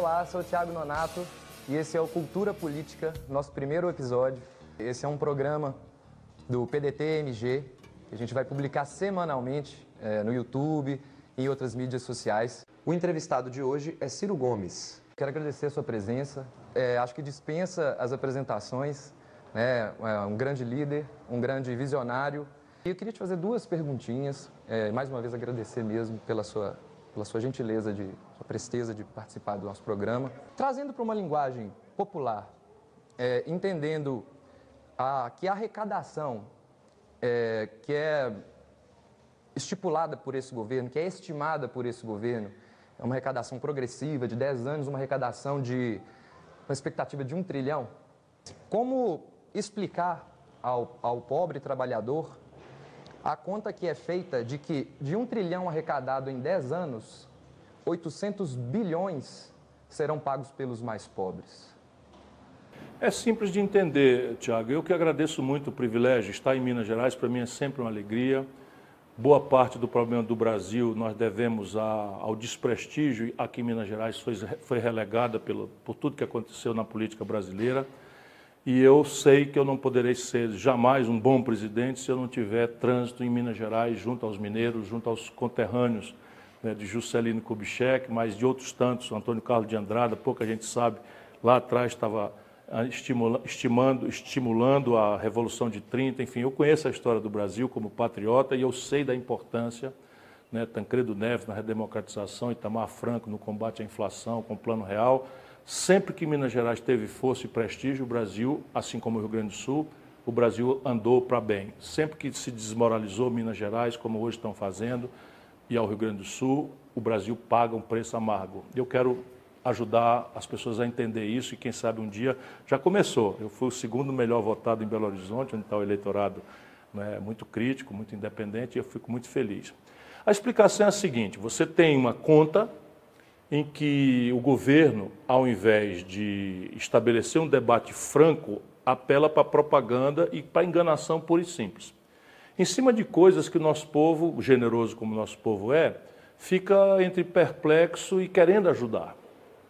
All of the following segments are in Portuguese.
Olá, sou o Thiago Nonato e esse é o Cultura Política, nosso primeiro episódio. Esse é um programa do PDT-MG que a gente vai publicar semanalmente é, no YouTube e em outras mídias sociais. O entrevistado de hoje é Ciro Gomes. Quero agradecer a sua presença. É, acho que dispensa as apresentações. Né? É um grande líder, um grande visionário. E eu queria te fazer duas perguntinhas. É, mais uma vez agradecer mesmo pela sua, pela sua gentileza, de, sua presteza de participar do nosso programa. Trazendo para uma linguagem popular, é, entendendo a, que a arrecadação é, que é estipulada por esse governo, que é estimada por esse governo, é uma arrecadação progressiva de 10 anos, uma arrecadação de uma expectativa de um trilhão. Como explicar ao, ao pobre trabalhador a conta que é feita de que de um trilhão arrecadado em 10 anos, 800 bilhões serão pagos pelos mais pobres? É simples de entender, Tiago. Eu que agradeço muito o privilégio. Estar em Minas Gerais, para mim, é sempre uma alegria. Boa parte do problema do Brasil nós devemos a, ao desprestígio. Aqui em Minas Gerais foi, foi relegada pelo, por tudo que aconteceu na política brasileira. E eu sei que eu não poderei ser jamais um bom presidente se eu não tiver trânsito em Minas Gerais, junto aos mineiros, junto aos conterrâneos né, de Juscelino Kubitschek, mas de outros tantos, Antônio Carlos de Andrada, pouca gente sabe, lá atrás estava ah, estimula, estimando, estimulando a Revolução de 30, enfim, eu conheço a história do Brasil como patriota e eu sei da importância, né, Tancredo Neves na redemocratização, Itamar Franco no combate à inflação com o Plano Real, Sempre que Minas Gerais teve força e prestígio, o Brasil, assim como o Rio Grande do Sul, o Brasil andou para bem. Sempre que se desmoralizou Minas Gerais, como hoje estão fazendo, e ao Rio Grande do Sul, o Brasil paga um preço amargo. Eu quero ajudar as pessoas a entender isso e quem sabe um dia já começou. Eu fui o segundo melhor votado em Belo Horizonte, onde está o eleitorado né, muito crítico, muito independente, e eu fico muito feliz. A explicação é a seguinte: você tem uma conta em que o governo, ao invés de estabelecer um debate franco, apela para propaganda e para enganação pura e simples. Em cima de coisas que o nosso povo, generoso como o nosso povo é, fica entre perplexo e querendo ajudar.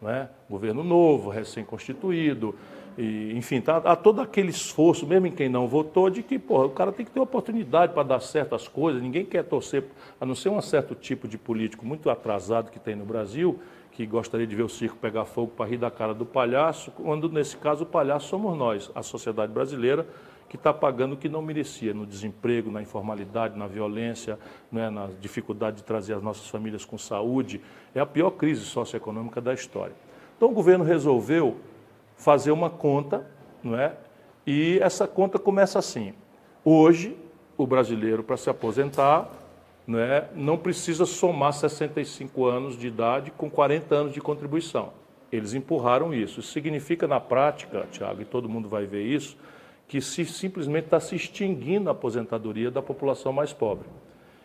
Né? Governo novo, recém-constituído, e, enfim, tá, há todo aquele esforço, mesmo em quem não votou, de que porra, o cara tem que ter oportunidade para dar certas coisas, ninguém quer torcer, a não ser um certo tipo de político muito atrasado que tem no Brasil, que gostaria de ver o circo pegar fogo para rir da cara do palhaço, quando nesse caso o palhaço somos nós, a sociedade brasileira, que está pagando o que não merecia, no desemprego, na informalidade, na violência, né, na dificuldade de trazer as nossas famílias com saúde. É a pior crise socioeconômica da história. Então o governo resolveu fazer uma conta, não é? E essa conta começa assim: hoje, o brasileiro, para se aposentar, não, é, não precisa somar 65 anos de idade com 40 anos de contribuição. Eles empurraram isso. Isso significa, na prática, Tiago, e todo mundo vai ver isso, que se simplesmente está se extinguindo a aposentadoria da população mais pobre.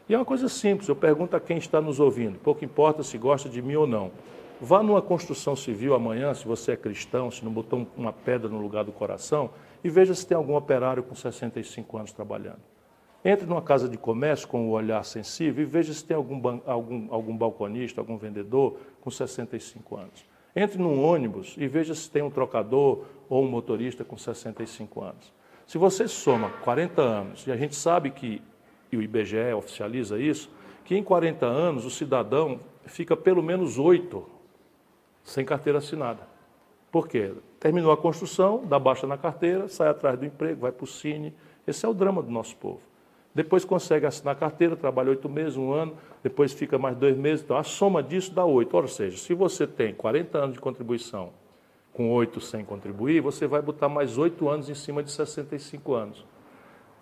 E é uma coisa simples, eu pergunto a quem está nos ouvindo, pouco importa se gosta de mim ou não. Vá numa construção civil amanhã, se você é cristão, se não botou uma pedra no lugar do coração, e veja se tem algum operário com 65 anos trabalhando. Entre numa casa de comércio com o olhar sensível e veja se tem algum, algum, algum balconista, algum vendedor com 65 anos. Entre num ônibus e veja se tem um trocador ou um motorista com 65 anos. Se você soma 40 anos, e a gente sabe que, e o IBGE oficializa isso, que em 40 anos o cidadão fica pelo menos oito sem carteira assinada. Por quê? Terminou a construção, dá baixa na carteira, sai atrás do emprego, vai para o Cine. Esse é o drama do nosso povo. Depois consegue assinar a carteira, trabalha oito meses, um ano, depois fica mais dois meses. Então, a soma disso dá oito. Ou seja, se você tem 40 anos de contribuição com oito sem contribuir, você vai botar mais oito anos em cima de 65 anos.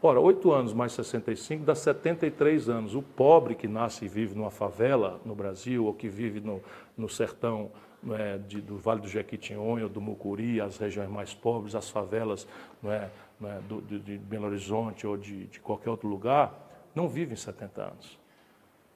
Ora, oito anos mais 65 dá 73 anos. O pobre que nasce e vive numa favela no Brasil, ou que vive no, no sertão é, de, do Vale do Jequitinhonha, do Mucuri, as regiões mais pobres, as favelas é, é, do, de, de Belo Horizonte ou de, de qualquer outro lugar, não vivem 70 anos.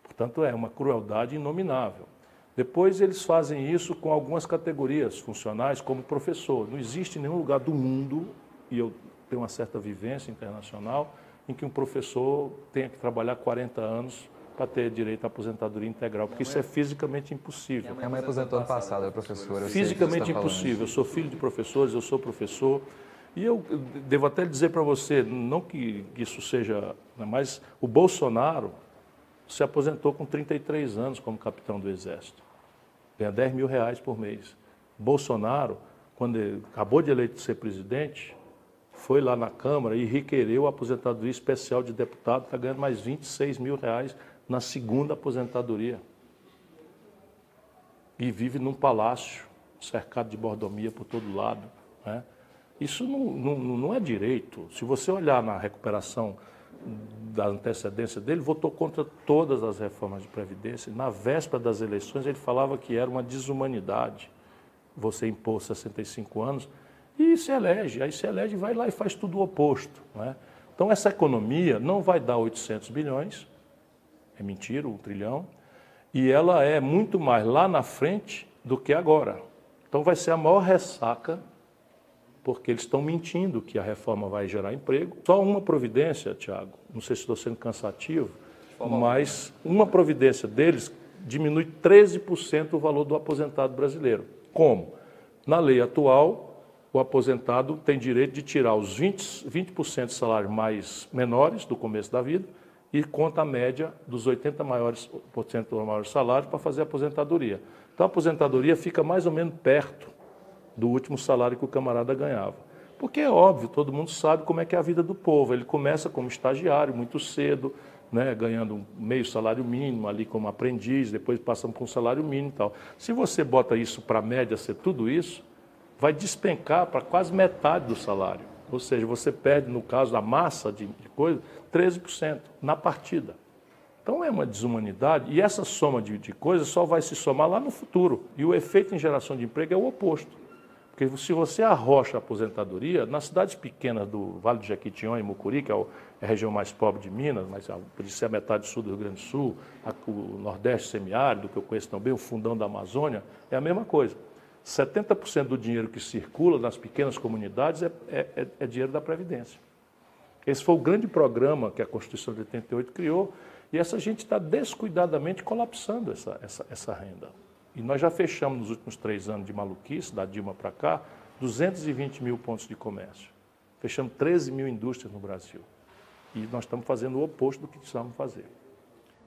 Portanto, é uma crueldade inominável. Depois eles fazem isso com algumas categorias funcionais, como professor. Não existe nenhum lugar do mundo, e eu tenho uma certa vivência internacional, em que um professor tenha que trabalhar 40 anos para ter direito à aposentadoria integral, porque isso é fisicamente impossível. Minha mãe aposentou ano passado, é professora. Fisicamente tá impossível. Eu sou filho de professores, eu sou professor. E eu devo até dizer para você, não que isso seja, né, mas o Bolsonaro se aposentou com 33 anos como capitão do Exército. Ganha 10 mil reais por mês. Bolsonaro, quando acabou de eleito ser presidente, foi lá na Câmara e requereu a aposentadoria especial de deputado, está ganhando mais 26 mil reais na segunda aposentadoria. E vive num palácio, cercado de mordomia por todo lado. Né? Isso não, não, não é direito. Se você olhar na recuperação da antecedência dele, votou contra todas as reformas de Previdência. Na véspera das eleições, ele falava que era uma desumanidade você impor 65 anos e se elege. Aí se elege, vai lá e faz tudo o oposto. Né? Então, essa economia não vai dar 800 bilhões, é mentira, um trilhão, e ela é muito mais lá na frente do que agora. Então, vai ser a maior ressaca, porque eles estão mentindo que a reforma vai gerar emprego. Só uma providência, Tiago, não sei se estou sendo cansativo, mas uma providência deles diminui 13% o valor do aposentado brasileiro. Como? Na lei atual, o aposentado tem direito de tirar os 20%, 20 de salário mais menores do começo da vida e conta a média dos 80% maiores, por cento maiores salários para fazer a aposentadoria. Então a aposentadoria fica mais ou menos perto do último salário que o camarada ganhava. Porque é óbvio, todo mundo sabe como é que é a vida do povo. Ele começa como estagiário muito cedo, né, ganhando meio salário mínimo ali como aprendiz, depois passando para um salário mínimo e tal. Se você bota isso para a média ser tudo isso, vai despencar para quase metade do salário. Ou seja, você perde, no caso da massa de, de coisa, 13% na partida. Então é uma desumanidade e essa soma de, de coisas só vai se somar lá no futuro. E o efeito em geração de emprego é o oposto. Porque se você arrocha a aposentadoria, nas cidades pequenas do Vale do Jequitinhonha e Mucuri, que é, é a região mais pobre de Minas, mas pode ser a metade sul do Rio Grande do Sul, o Nordeste semiárido, que eu conheço também, o fundão da Amazônia, é a mesma coisa. 70% do dinheiro que circula nas pequenas comunidades é, é, é, é, dinheiro da Previdência. Esse foi o grande programa que a Constituição de 88 criou, e essa gente está descuidadamente colapsando essa, essa, essa renda. E nós já fechamos nos últimos três anos de maluquice, da Dilma para cá, 220 mil pontos de comércio. Fechamos 13 mil indústrias no Brasil. E nós estamos fazendo o oposto do que precisamos fazer.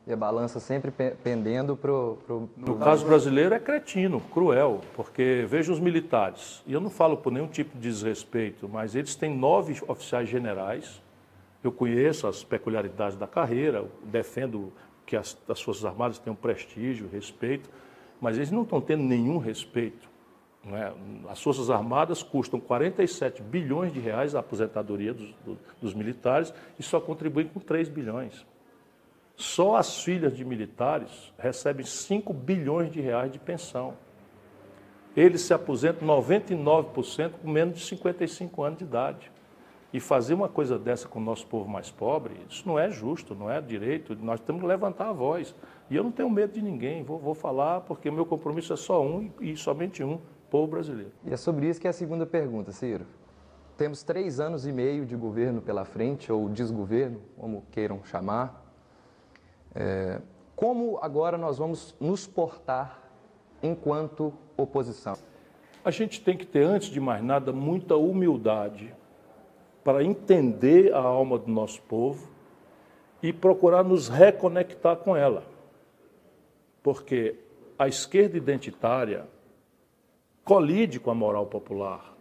E a balança sempre pendendo para o. No caso brasileiro é cretino, cruel, porque veja os militares, e eu não falo por nenhum tipo de desrespeito, mas eles têm nove oficiais generais. Eu conheço as peculiaridades da carreira, defendo que as, as Forças Armadas tenham prestígio, respeito, mas eles não estão tendo nenhum respeito. É? As Forças Armadas custam 47 bilhões de reais a aposentadoria dos, dos militares e só contribuem com 3 bilhões. Só as filhas de militares recebem 5 bilhões de reais de pensão. Eles se aposentam 99% com menos de 55 anos de idade. E fazer uma coisa dessa com o nosso povo mais pobre, isso não é justo, não é direito. Nós temos que levantar a voz. E eu não tenho medo de ninguém, vou, vou falar porque o meu compromisso é só um e somente um, povo brasileiro. E é sobre isso que é a segunda pergunta, Ciro. Temos três anos e meio de governo pela frente, ou desgoverno, como queiram chamar. É, como agora nós vamos nos portar enquanto oposição? A gente tem que ter, antes de mais nada, muita humildade para entender a alma do nosso povo e procurar nos reconectar com ela. Porque a esquerda identitária colide com a moral popular.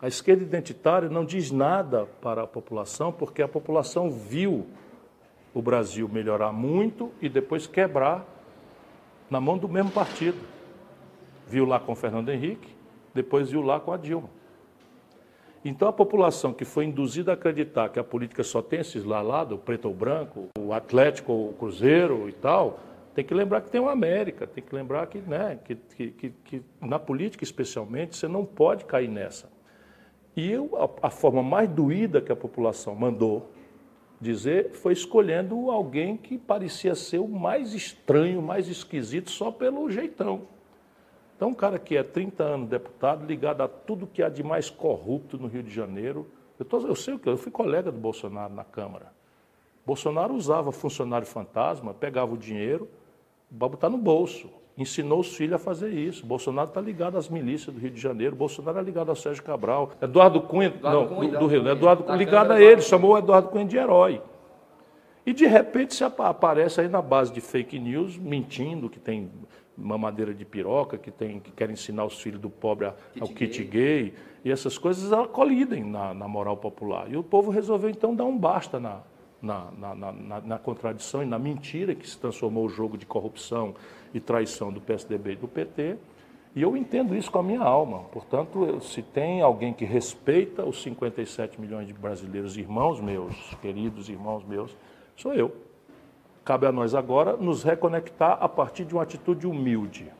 A esquerda identitária não diz nada para a população, porque a população viu o Brasil melhorar muito e depois quebrar na mão do mesmo partido. Viu lá com Fernando Henrique, depois viu lá com a Dilma. Então a população que foi induzida a acreditar que a política só tem esses lá, lá do preto ou branco, o Atlético, o Cruzeiro e tal, tem que lembrar que tem uma América, tem que lembrar que, né, que, que, que, que na política especialmente você não pode cair nessa. E eu, a, a forma mais doída que a população mandou dizer, foi escolhendo alguém que parecia ser o mais estranho, mais esquisito, só pelo jeitão. Então, um cara que é 30 anos deputado, ligado a tudo que há de mais corrupto no Rio de Janeiro. Eu, tô, eu sei o que, eu fui colega do Bolsonaro na Câmara. Bolsonaro usava funcionário fantasma, pegava o dinheiro para botar no bolso. Ensinou os filhos a fazer isso. Bolsonaro está ligado às milícias do Rio de Janeiro. Bolsonaro é ligado ao Sérgio Cabral. Eduardo Cunha, Eduardo não, Cunha, do, do Rio. Cunha. Eduardo Cunha, ligado a ele, chamou o Eduardo Cunha de herói. E de repente se aparece aí na base de fake news, mentindo que tem mamadeira de piroca, que, tem, que quer ensinar os filhos do pobre ao kit gay. gay. E essas coisas ela colidem na, na, moral popular. E o povo resolveu então dar um basta na, na, na, na, na contradição e na mentira que se transformou o jogo de corrupção e traição do PSDB e do PT. E eu entendo isso com a minha alma. Portanto, se tem alguém que respeita os 57 milhões de brasileiros, irmãos meus, queridos irmãos meus, sou eu. Cabe a nós agora nos reconectar a partir de uma atitude humilde.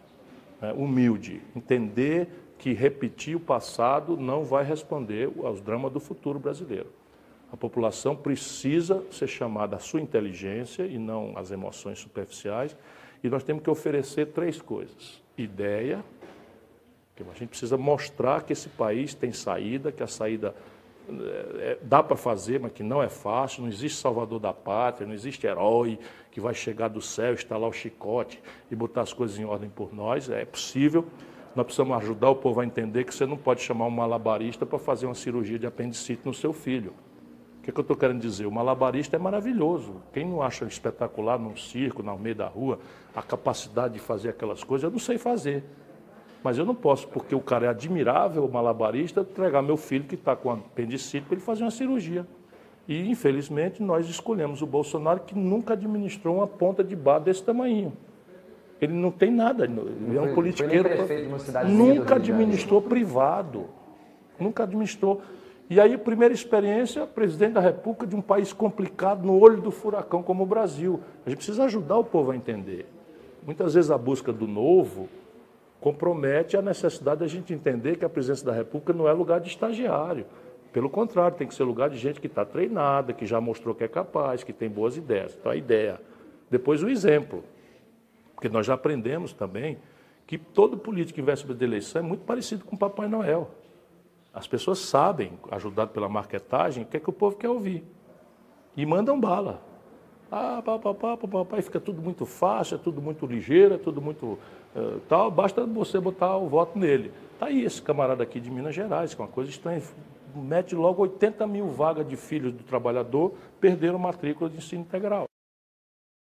Né? Humilde. Entender que repetir o passado não vai responder aos dramas do futuro brasileiro. A população precisa ser chamada à sua inteligência e não às emoções superficiais. E nós temos que oferecer três coisas: ideia, que a gente precisa mostrar que esse país tem saída, que a saída é, dá para fazer, mas que não é fácil, não existe salvador da pátria, não existe herói que vai chegar do céu, instalar o chicote e botar as coisas em ordem por nós. É possível. Nós precisamos ajudar o povo a entender que você não pode chamar um malabarista para fazer uma cirurgia de apendicite no seu filho. O que, que eu estou querendo dizer? O malabarista é maravilhoso. Quem não acha espetacular num circo, no meio da rua, a capacidade de fazer aquelas coisas, eu não sei fazer. Mas eu não posso, porque o cara é admirável, o malabarista, entregar meu filho que está com apendicite para ele fazer uma cirurgia. E, infelizmente, nós escolhemos o Bolsonaro que nunca administrou uma ponta de bar desse tamanho. Ele não tem nada, ele é um politiqueiro. Nunca administrou privado. Nunca administrou. E aí, primeira experiência, presidente da República de um país complicado, no olho do furacão como o Brasil. A gente precisa ajudar o povo a entender. Muitas vezes a busca do novo compromete a necessidade da gente entender que a presidência da República não é lugar de estagiário. Pelo contrário, tem que ser lugar de gente que está treinada, que já mostrou que é capaz, que tem boas ideias. Então, a ideia. Depois, o exemplo. Porque nós já aprendemos também que todo político que investe de eleição é muito parecido com o Papai Noel. As pessoas sabem, ajudado pela marketagem, o que é que o povo quer ouvir. E mandam bala. Ah, papapá, papapá, e fica tudo muito fácil, é tudo muito ligeiro, é tudo muito uh, tal, basta você botar o voto nele. Está aí esse camarada aqui de Minas Gerais, que é uma coisa estranha, mete logo 80 mil vagas de filhos do trabalhador, perderam matrícula de ensino integral.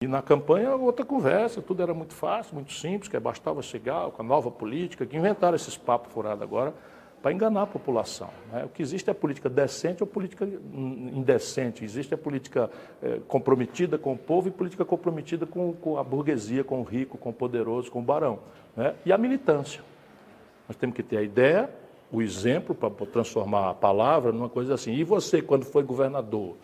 E na campanha, outra conversa, tudo era muito fácil, muito simples, que bastava chegar com a nova política, que inventaram esses papos furados agora, para enganar a população. Né? O que existe é política decente ou política indecente. Existe a política é, comprometida com o povo e política comprometida com, com, a burguesia, com o rico, com o poderoso, com o barão. Né? E a militância. Nós temos que ter a ideia, o exemplo, para transformar a palavra numa coisa assim. E você, quando foi governador,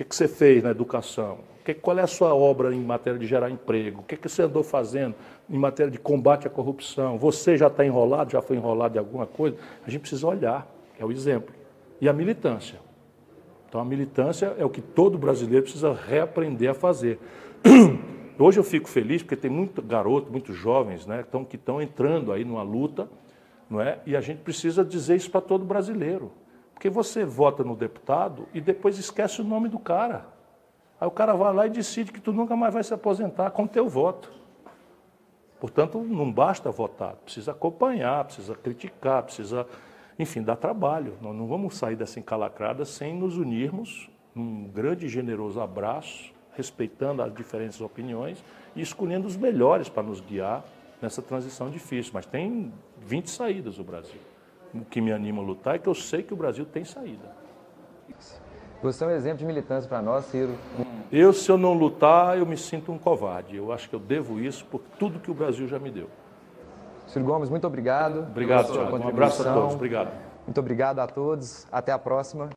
que, que você fez na educação? Que, qual é a sua obra em matéria de gerar emprego? O que, que você andou fazendo em matéria de combate à corrupção? Você já está enrolado, já foi enrolado em alguma coisa? A gente precisa olhar, é o exemplo. E a militância. Então, a militância é o que todo brasileiro precisa reaprender a fazer. Hoje eu fico feliz porque tem muito garoto, muitos jovens né, que estão entrando aí numa luta, não é? e a gente precisa dizer isso para todo brasileiro. Porque você vota no deputado e depois esquece o nome do cara. Aí o cara vai lá e decide que tu nunca mais vai se aposentar com teu voto. Portanto, não basta votar, precisa acompanhar, precisa criticar, precisa, enfim, dar trabalho. Nós não vamos sair dessa encalacrada sem nos unirmos num grande e generoso abraço, respeitando as diferentes opiniões e escolhendo os melhores para nos guiar nessa transição difícil. Mas tem 20 saídas o Brasil. O que me anima a lutar é que eu sei que o Brasil tem saída. Você é um exemplo de militância para nós, Ciro. Eu, se eu não lutar, eu me sinto um covarde. Eu acho que eu devo isso por tudo que o Brasil já me deu. Ciro Gomes, muito obrigado. Obrigado, Tiago. Um abraço a todos. Obrigado. Muito obrigado a todos. Até a próxima.